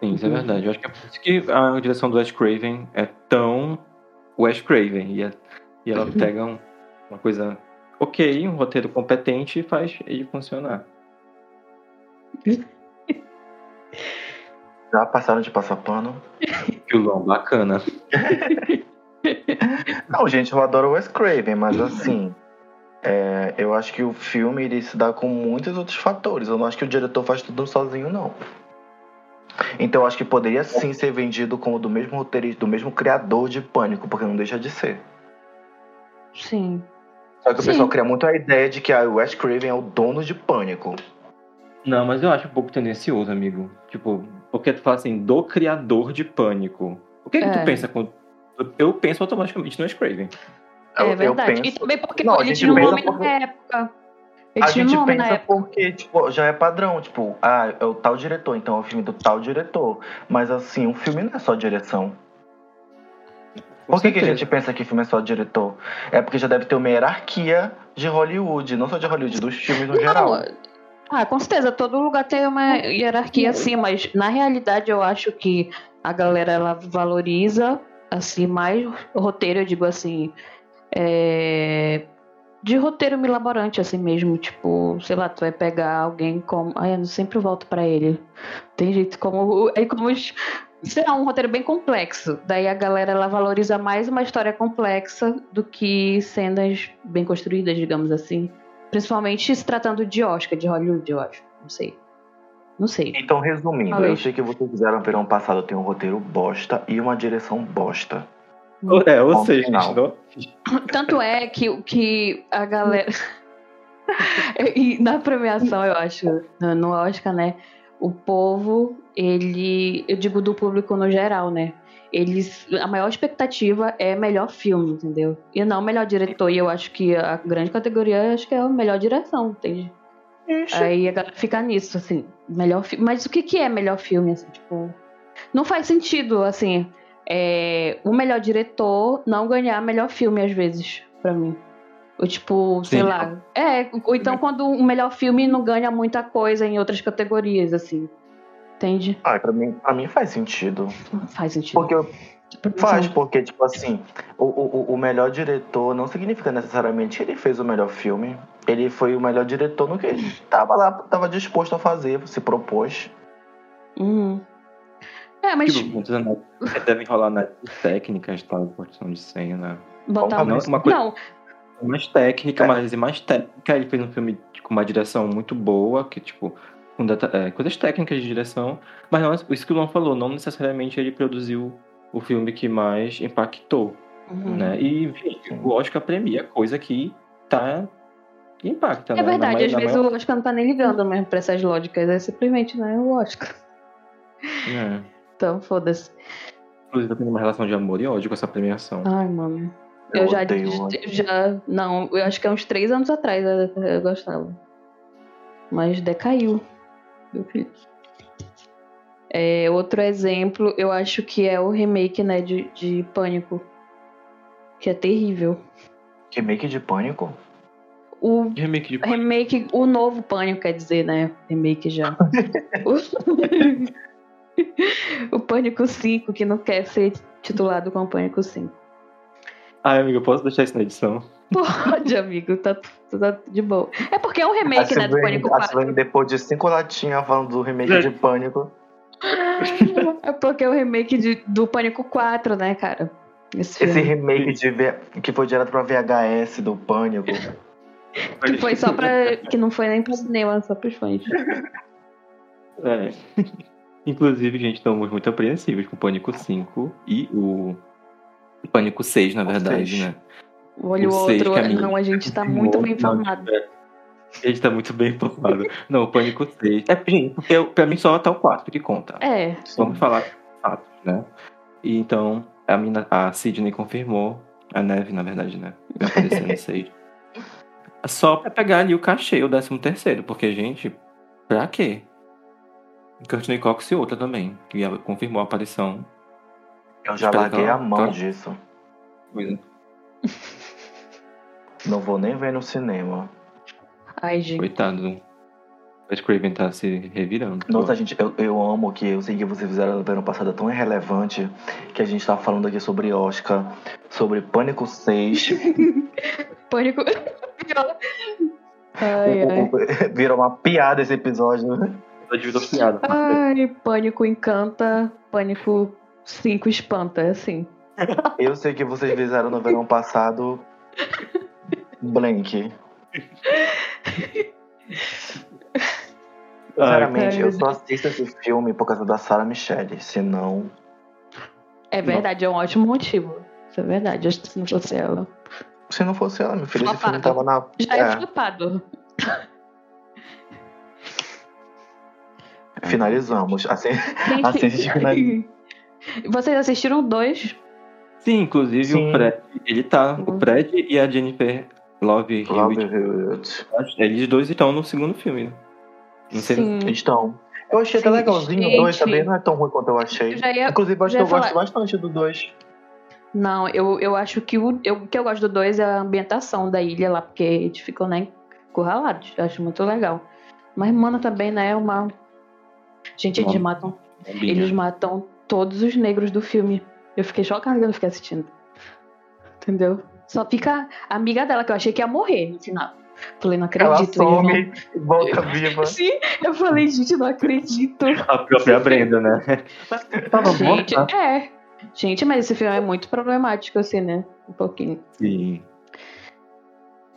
[SPEAKER 2] Sim, isso é verdade. Eu acho que é por isso que a direção do Wes Craven é tão Wes Craven. E, é- e ela pega um- uma coisa ok, um roteiro competente e faz ele funcionar.
[SPEAKER 3] Já passaram de passar pano?
[SPEAKER 2] Filão bacana.
[SPEAKER 3] Não, gente, eu adoro o Wes Craven, mas assim. é, eu acho que o filme ele se dá com muitos outros fatores. Eu não acho que o diretor faz tudo sozinho, não. Então eu acho que poderia sim ser vendido como do mesmo roteirista, do mesmo criador de Pânico, porque não deixa de ser.
[SPEAKER 1] Sim.
[SPEAKER 3] Só que o
[SPEAKER 1] Sim.
[SPEAKER 3] pessoal cria muito a ideia de que o Wes Craven é o dono de Pânico.
[SPEAKER 2] Não, mas eu acho um pouco tendencioso, amigo. Tipo, porque tu fala assim, do criador de pânico. O que, que
[SPEAKER 1] É.
[SPEAKER 2] tu pensa quando. Eu penso automaticamente no Wes Craven.
[SPEAKER 3] Eu-
[SPEAKER 1] é
[SPEAKER 3] eu
[SPEAKER 1] verdade.
[SPEAKER 3] penso-
[SPEAKER 1] E também porque
[SPEAKER 3] Não, a
[SPEAKER 1] ele
[SPEAKER 3] gente
[SPEAKER 1] tinha um nome
[SPEAKER 3] porque-
[SPEAKER 1] na época. Ele
[SPEAKER 3] A
[SPEAKER 1] tinha um
[SPEAKER 3] gente pensa
[SPEAKER 1] época.
[SPEAKER 3] porque, tipo, já é padrão, tipo, ah, é o tal diretor, então é o filme do tal diretor. Mas assim, um filme não é só direção. Por que, que a gente pensa que filme é só diretor? É porque já deve ter uma hierarquia de Hollywood, não só de Hollywood, dos filmes no geral.
[SPEAKER 1] Não, ah, com certeza, todo lugar tem uma hierarquia assim, mas na realidade eu acho que a galera ela valoriza assim mais o roteiro, eu digo assim, é, de roteiro milaborante assim mesmo, tipo, sei lá, tu vai pegar alguém como, ai, eu sempre volto pra ele. Tem jeito como é como os- sei lá, um roteiro bem complexo. Daí a galera ela valoriza mais uma história complexa do que cenas bem construídas, digamos assim. Principalmente se tratando de Oscar, de Hollywood, eu acho. Não sei. Não sei.
[SPEAKER 3] Então, resumindo,
[SPEAKER 1] Falei.
[SPEAKER 3] eu sei que vocês fizeram verão passado tem um roteiro bosta e uma direção bosta.
[SPEAKER 2] É, ou seja,
[SPEAKER 3] final.
[SPEAKER 2] gente, não-
[SPEAKER 1] Tanto é que, que a galera. e na premiação, eu acho, no- no Oscar, né? O povo, ele. Eu digo do público no geral, né? Eles. A maior expectativa é melhor filme, entendeu? E não melhor diretor. E eu acho que a grande categoria acho que é a melhor direção, entende? Aí a galera fica nisso, assim, melhor filme. Mas o que, que é melhor filme, assim, tipo. Não faz sentido, assim, é, o melhor diretor não ganhar melhor filme, às vezes, pra mim. Ou tipo, sei
[SPEAKER 2] Sim.
[SPEAKER 1] lá. É, ou então quando o melhor filme não ganha muita coisa em outras categorias, assim. Entende?
[SPEAKER 3] Ah, pra mim, pra mim faz sentido.
[SPEAKER 1] Faz sentido.
[SPEAKER 3] Porque eu- faz, porque, tipo assim, o, o, o melhor diretor não significa necessariamente que ele fez o melhor filme. Ele foi o melhor diretor no que ele tava lá, tava disposto a fazer, se propôs.
[SPEAKER 1] Uhum. É, mas
[SPEAKER 2] Tipo, muitas análises devem rolar análises técnicas, tal, produção de cena.
[SPEAKER 1] botar
[SPEAKER 2] não,
[SPEAKER 1] mais.
[SPEAKER 2] uma coisa-
[SPEAKER 1] Não,
[SPEAKER 2] Mais técnica,
[SPEAKER 3] É.
[SPEAKER 2] mas mais técnica. Ele fez um filme com uma direção muito boa, que, tipo, com data- é, coisas técnicas de direção. Mas não, isso que o Luan falou, não necessariamente ele produziu o filme que mais impactou,
[SPEAKER 1] uhum.
[SPEAKER 2] né? E, o Oscar premia coisa que tá. impacta,
[SPEAKER 1] É
[SPEAKER 2] né? Na
[SPEAKER 1] verdade,
[SPEAKER 2] mai-
[SPEAKER 1] às
[SPEAKER 2] na
[SPEAKER 1] vezes
[SPEAKER 2] maior-
[SPEAKER 1] o Oscar não tá nem ligando mesmo pra essas lógicas, é simplesmente, né, o Oscar.
[SPEAKER 2] É.
[SPEAKER 1] Então, foda-se.
[SPEAKER 2] Inclusive, eu tenho uma relação de amor e ódio com essa premiação.
[SPEAKER 1] Ai, mano.
[SPEAKER 3] Eu,
[SPEAKER 1] Eu, já, já. Não, eu acho que há uns três anos atrás eu, eu gostava. Mas decaiu. Meu filho. É, outro exemplo, eu acho que é o remake, né, de, de Pânico. Que é terrível.
[SPEAKER 3] Remake de Pânico?
[SPEAKER 1] O
[SPEAKER 2] Remake de
[SPEAKER 1] remake, o novo Pânico, quer dizer, né? Remake já. o... o Pânico 5, que não quer ser titulado com Pânico 5.
[SPEAKER 2] Ai, amigo, eu posso deixar isso na edição?
[SPEAKER 1] Pode, amigo, tá, tá de boa. É porque é um
[SPEAKER 3] A
[SPEAKER 1] remake, né, do Pânico
[SPEAKER 3] a
[SPEAKER 1] 4.
[SPEAKER 3] Silvane, depois de cinco latinhas falando do remake de Pânico.
[SPEAKER 1] É porque é o remake de- do Pânico 4, né, cara? Esse
[SPEAKER 3] Esse remake de que foi direto pra VHS do Pânico.
[SPEAKER 1] Que foi só pra. Que não foi nem pro cinema, só pros fãs.
[SPEAKER 2] É. Inclusive, gente, estamos muito apreensivos com o Pânico 5 e o Pânico 6, na
[SPEAKER 3] O
[SPEAKER 2] verdade,
[SPEAKER 3] seis.
[SPEAKER 2] né?
[SPEAKER 1] Olha o outro.
[SPEAKER 2] minha-
[SPEAKER 1] Não, a gente tá muito bem informado.
[SPEAKER 2] é. A gente tá muito bem informado. Não, o Pânico 6. É, gente, porque pra mim só tá o 4 que conta.
[SPEAKER 1] É,
[SPEAKER 2] Vamos falar fatos, né? E então, a, mina, a Sidney confirmou A neve, na verdade, né? Vai aparecer no 6. Só pra pegar ali o cachê, o 13 terceiro, porque, gente, pra quê? Courtney Cox e outra também, que ela confirmou a aparição.
[SPEAKER 3] Eu já
[SPEAKER 2] Espero
[SPEAKER 3] larguei a mão
[SPEAKER 2] ela-
[SPEAKER 3] disso.
[SPEAKER 2] Coisa.
[SPEAKER 3] Não vou nem ver no cinema.
[SPEAKER 1] Ai, gente.
[SPEAKER 2] Coitado. do Wes Craven tá se revirando.
[SPEAKER 3] Nossa, gente, eu, eu amo que eu sei que vocês fizeram no ano passado é tão irrelevante que a gente tá falando aqui sobre Oscar, sobre Pânico 6.
[SPEAKER 1] Pânico. ai, ai.
[SPEAKER 3] O- o- Virou uma piada esse episódio.
[SPEAKER 2] Tô de piada.
[SPEAKER 1] Ai, pânico encanta, pânico 5 espanta, é assim.
[SPEAKER 3] Eu sei que vocês fizeram no verão passado. Blank. Sinceramente, eu só assisto esse filme por causa da Sarah Michelle. Senão.
[SPEAKER 1] É verdade, é um ótimo motivo. Isso é verdade, se não fosse ela.
[SPEAKER 3] Se não fosse ela, meu filho, esse filme
[SPEAKER 1] Flopado.
[SPEAKER 3] tava na.
[SPEAKER 1] Já é,
[SPEAKER 3] É,
[SPEAKER 1] flopado.
[SPEAKER 3] finalizamos. Assim,
[SPEAKER 1] Gente,
[SPEAKER 3] assim a gente finaliza.
[SPEAKER 1] Vocês assistiram dois?
[SPEAKER 2] Sim, inclusive
[SPEAKER 3] Sim.
[SPEAKER 2] o Fred, ele tá.
[SPEAKER 1] Uhum.
[SPEAKER 2] O Fred e a Jennifer Love
[SPEAKER 3] Love
[SPEAKER 2] Hewitt, eles dois estão no segundo filme. né? Não sei
[SPEAKER 1] Sim.
[SPEAKER 3] Então. Eu achei até legalzinho. O
[SPEAKER 1] gente.
[SPEAKER 3] 2 também não é tão ruim quanto eu achei.
[SPEAKER 1] Eu ia-
[SPEAKER 3] Inclusive, eu acho que eu gosto bastante do 2.
[SPEAKER 1] Não, eu, eu acho que o, eu, que eu gosto do dois é a ambientação da ilha lá, porque a gente ficou, né, encurralados. Eu acho muito legal. Mas, mano, também, né, é uma. Gente, eles matam. Eles matam todos os negros do filme. Eu fiquei chocada quando eu fiquei assistindo. Entendeu? Só fica a amiga dela, que eu achei que ia morrer no final. Falei, não
[SPEAKER 3] Ela
[SPEAKER 1] acredito. eles
[SPEAKER 3] some e volta viva.
[SPEAKER 1] Sim, eu falei, gente, não acredito.
[SPEAKER 2] A própria Brenda, né? Tava
[SPEAKER 1] Gente,
[SPEAKER 2] morta.
[SPEAKER 1] é. Gente, mas esse filme é muito problemático, assim, né? Um pouquinho.
[SPEAKER 2] Sim.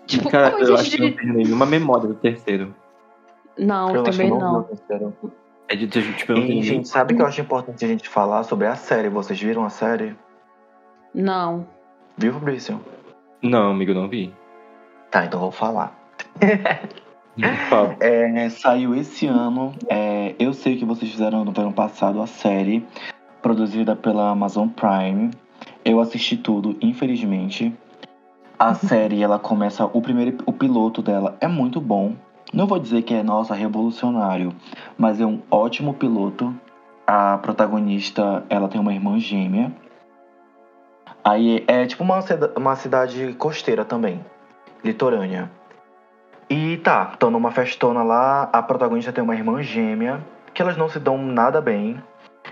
[SPEAKER 1] Tipo,
[SPEAKER 2] Cara, eu acho
[SPEAKER 1] gente
[SPEAKER 2] que não tem nenhuma memória do terceiro.
[SPEAKER 1] Não,
[SPEAKER 3] Eu que
[SPEAKER 1] também
[SPEAKER 3] não
[SPEAKER 1] não.
[SPEAKER 2] É de tipo, eu
[SPEAKER 3] E, gente, sabe o que eu acho importante a gente falar sobre a série? Vocês viram a série?
[SPEAKER 1] Não.
[SPEAKER 3] Viu, Fabrício?
[SPEAKER 2] Não, amigo, eu não vi.
[SPEAKER 3] Tá, então vou falar.
[SPEAKER 2] Fala.
[SPEAKER 3] É, saiu esse ano. é, eu sei que vocês fizeram no ano passado a série, produzida pela Amazon Prime. Eu assisti tudo, infelizmente. A série, ela começa. O primeiro o piloto dela é muito bom. Não vou dizer que é, nossa, revolucionário, mas é um ótimo piloto. A protagonista, ela tem uma irmã gêmea. Aí é tipo uma, uma cidade costeira também, litorânea. E tá, estão numa festona lá, a protagonista tem uma irmã gêmea, que elas não se dão nada bem.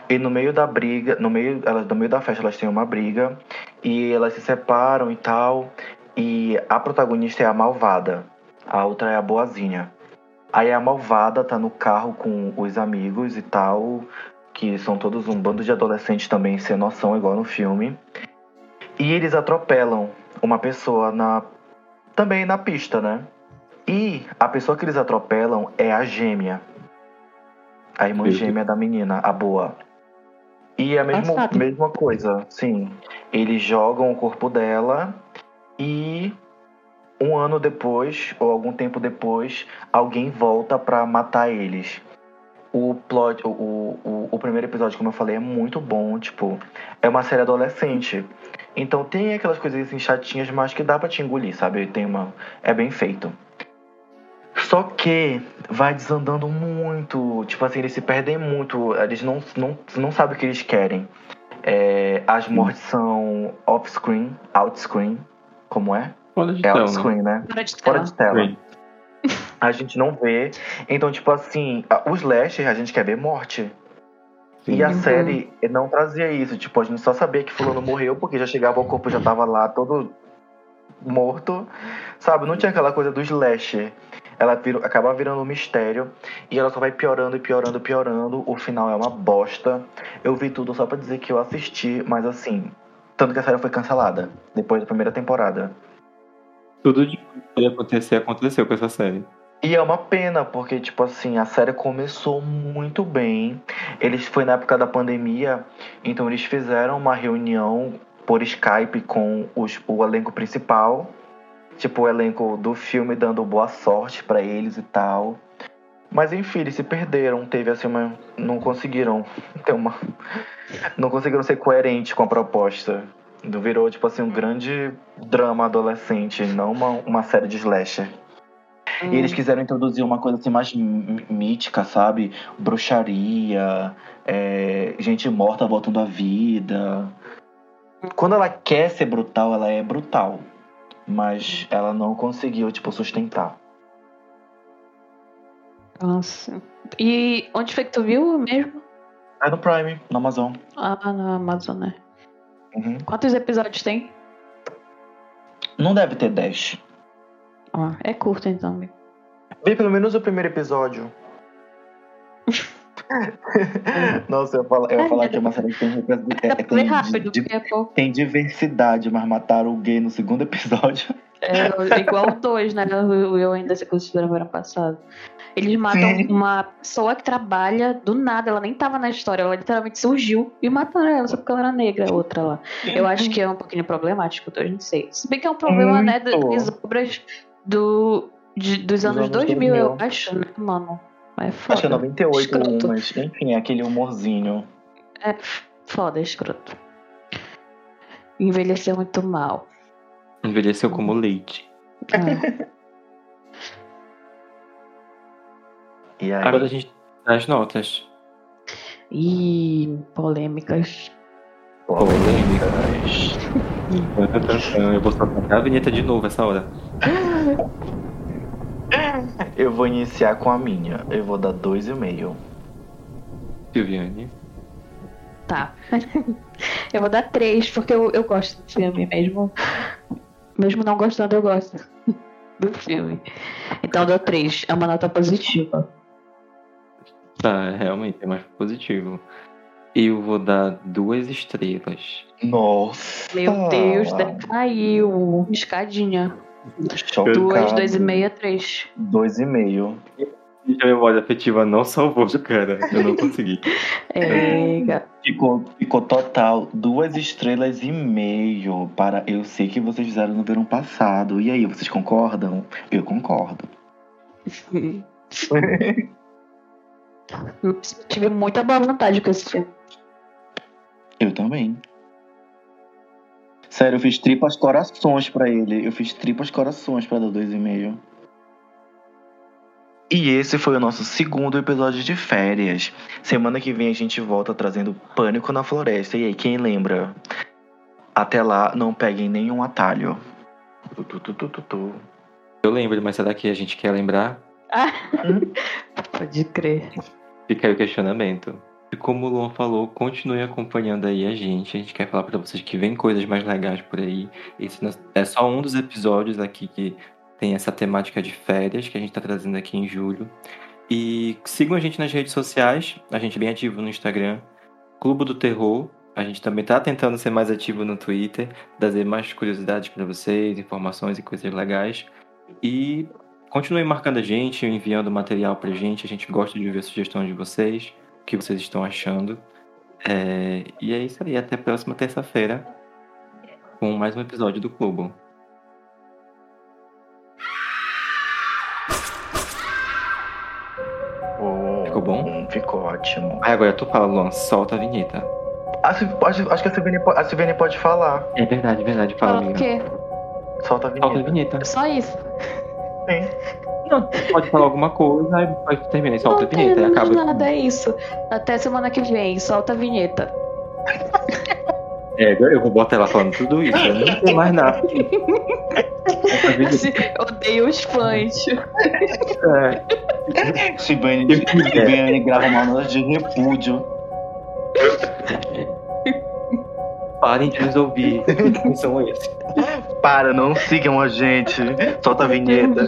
[SPEAKER 3] E no meio da briga, no meio, elas, no meio da festa elas têm uma briga e elas se separam e tal. E a protagonista é a malvada, a outra é a boazinha. Aí a malvada tá no carro com os amigos e tal, que são todos um bando de adolescentes também sem noção, igual no filme. E eles atropelam uma pessoa na também na pista, né? E a pessoa que eles atropelam é a gêmea. A irmã gêmea da menina, a boa. E é a mesma coisa, sim. Eles jogam o corpo dela e um ano depois, ou algum tempo depois, alguém volta pra matar eles. O plot, o, o, o, primeiro episódio, como eu falei, é muito bom, tipo, é uma série adolescente. Então tem aquelas coisas assim chatinhas, mas que dá pra te engolir, sabe? Tem uma. É bem feito. Só que vai desandando muito. Tipo assim, eles se perdem muito. Eles não, não, não sabem o que eles querem. É, as mortes são off-screen, out-screen. Como é?
[SPEAKER 2] Fora de
[SPEAKER 3] É
[SPEAKER 2] tela, né?
[SPEAKER 3] out-screen, né?
[SPEAKER 1] Fora de
[SPEAKER 3] Fora
[SPEAKER 1] tela.
[SPEAKER 3] de tela.
[SPEAKER 2] Screen.
[SPEAKER 3] A gente não vê. Então, tipo assim, os slasher a gente quer ver morte. E a
[SPEAKER 1] Uhum.
[SPEAKER 3] série não trazia isso. Tipo, a gente só sabia que fulano morreu porque já chegava o corpo já tava lá todo morto. Sabe? Não tinha aquela coisa do slasher. Ela vira, acaba virando um mistério. E ela só vai piorando e piorando e piorando. O final é uma bosta. Eu vi tudo só pra dizer que eu assisti, mas assim. Tanto que a série foi cancelada depois da primeira temporada.
[SPEAKER 2] Tudo de que acontecer, aconteceu com essa série.
[SPEAKER 3] E é uma pena, porque, tipo assim, a série começou muito bem. Eles foi na época da pandemia, então eles fizeram uma reunião por Skype com os, o elenco principal. Tipo, o elenco do filme dando boa sorte pra eles e tal. Mas enfim, eles se perderam. Teve assim uma. Não conseguiram ter uma. Não conseguiram ser coerentes com a proposta. Virou, tipo assim, um grande drama adolescente, não uma, uma série de slasher. E eles quiseram introduzir uma coisa assim mais mí- mítica, sabe? Bruxaria, é, gente morta voltando à vida. Quando ela quer ser brutal, ela é brutal. Mas ela não conseguiu, tipo, sustentar.
[SPEAKER 1] Nossa. E onde foi que tu viu mesmo?
[SPEAKER 3] É no Prime, no Amazon.
[SPEAKER 1] Ah, na Amazon, né?
[SPEAKER 3] Uhum.
[SPEAKER 1] Quantos episódios tem?
[SPEAKER 3] Não deve ter 10.
[SPEAKER 1] Ah, é curto então.
[SPEAKER 3] Vê pelo menos o primeiro episódio. Nossa, eu ia falar, eu ia falar que é uma série que tem, é, tem,
[SPEAKER 1] rápido,
[SPEAKER 3] di-
[SPEAKER 1] porque é pouco.
[SPEAKER 3] tem diversidade, mas mataram o gay no segundo episódio.
[SPEAKER 1] É igual o dois, né? O Eu ainda se considera ano passado. Eles matam
[SPEAKER 3] Sim.
[SPEAKER 1] uma pessoa que trabalha do nada, ela nem tava na história, ela literalmente surgiu e mataram ela só porque ela era negra, a outra lá. Eu acho que é um pouquinho problemático, eu não sei. Se bem que é um problema, né,
[SPEAKER 3] Muito.
[SPEAKER 1] das obras do, de- dos anos,
[SPEAKER 3] anos
[SPEAKER 1] 2000, eu
[SPEAKER 3] 2000.
[SPEAKER 1] acho, né, mano? É foda.
[SPEAKER 3] Acho que é 98
[SPEAKER 1] Escroto.
[SPEAKER 3] mas enfim, é aquele humorzinho.
[SPEAKER 1] É foda, escroto. Envelheceu muito mal.
[SPEAKER 2] Envelheceu como leite.
[SPEAKER 1] É.
[SPEAKER 3] E aí,
[SPEAKER 2] Agora a gente as notas.
[SPEAKER 1] Ih, polêmicas.
[SPEAKER 2] polêmicas. Eu vou só cantar a vinheta de novo essa hora.
[SPEAKER 3] eu vou iniciar com a minha. Eu vou dar 2,5.
[SPEAKER 2] Silviane.
[SPEAKER 1] Tá. eu vou dar três, porque eu, eu gosto do filme, mesmo. Mesmo não gostando, eu gosto do filme. Então eu dou três. É uma nota positiva.
[SPEAKER 2] Tá, realmente é mais positivo. Eu vou dar duas estrelas.
[SPEAKER 3] Nossa!
[SPEAKER 1] Meu Deus, decaiu. Escadinha.
[SPEAKER 3] Chocado.
[SPEAKER 1] Duas, dois e meia, três.
[SPEAKER 3] 2,5.
[SPEAKER 2] A memória afetiva não salvou, cara. Eu não consegui.
[SPEAKER 1] É, gato.
[SPEAKER 3] Ficou, ficou total duas estrelas e meio para Eu Sei Que Vocês Fizeram no Verão Passado. E aí, vocês concordam? Eu concordo.
[SPEAKER 1] Tive muita boa vontade com esse filme.
[SPEAKER 3] Eu também. Sério, eu fiz tripas corações pra ele. Eu fiz tripas corações pra dar dois e meio. E esse foi o nosso segundo episódio de férias. Semana que vem a gente volta trazendo Pânico na Floresta. E aí, quem lembra? Até lá, não peguem nenhum atalho. Tu, tu, tu, tu, tu, tu.
[SPEAKER 2] Eu lembro, mas será que a gente quer lembrar?
[SPEAKER 1] Pode crer.
[SPEAKER 2] Fica aí o questionamento. E como o Luan falou, continue acompanhando aí a gente. A gente quer falar pra vocês que vem coisas mais legais por aí. Esse é só um dos episódios aqui que tem essa temática de férias que a gente tá trazendo aqui em julho. E sigam a gente nas redes sociais. A gente é bem ativo no Instagram. Clube do Terror. A gente também tá tentando ser mais ativo no Twitter, trazer mais curiosidades pra vocês, informações e coisas legais. E continue marcando a gente, enviando material pra gente. A gente gosta de ver sugestões de vocês, o que vocês estão achando. É, E é isso aí. Até a próxima terça-feira com mais um episódio do Clube.
[SPEAKER 3] Ótimo.
[SPEAKER 2] Aí agora tu fala, Luan, solta a vinheta.
[SPEAKER 3] Acho, acho que a Silvane, po- a pode falar.
[SPEAKER 2] É verdade, verdade. Fala,
[SPEAKER 1] Fala o
[SPEAKER 2] amiga.
[SPEAKER 1] quê?
[SPEAKER 3] Solta a
[SPEAKER 2] Solta a
[SPEAKER 3] vinheta.
[SPEAKER 2] vinheta.
[SPEAKER 1] Só isso.
[SPEAKER 3] Sim.
[SPEAKER 2] Não, pode falar alguma coisa, aí pode terminar e solta
[SPEAKER 1] não
[SPEAKER 2] a vinheta. E
[SPEAKER 1] tem
[SPEAKER 2] acaba.
[SPEAKER 1] nada, é isso. Até semana que vem. Solta a vinheta.
[SPEAKER 2] É, eu vou botar ela falando tudo isso. Eu não tenho mais nada. Vinheta.
[SPEAKER 1] Odeio os fãs.
[SPEAKER 2] É, Eu quiser.
[SPEAKER 3] Silvane grava uma nota de repúdio.
[SPEAKER 2] parem de nos ouvir. Quem são esses?
[SPEAKER 3] Para, não sigam a gente. Solta a vinheta.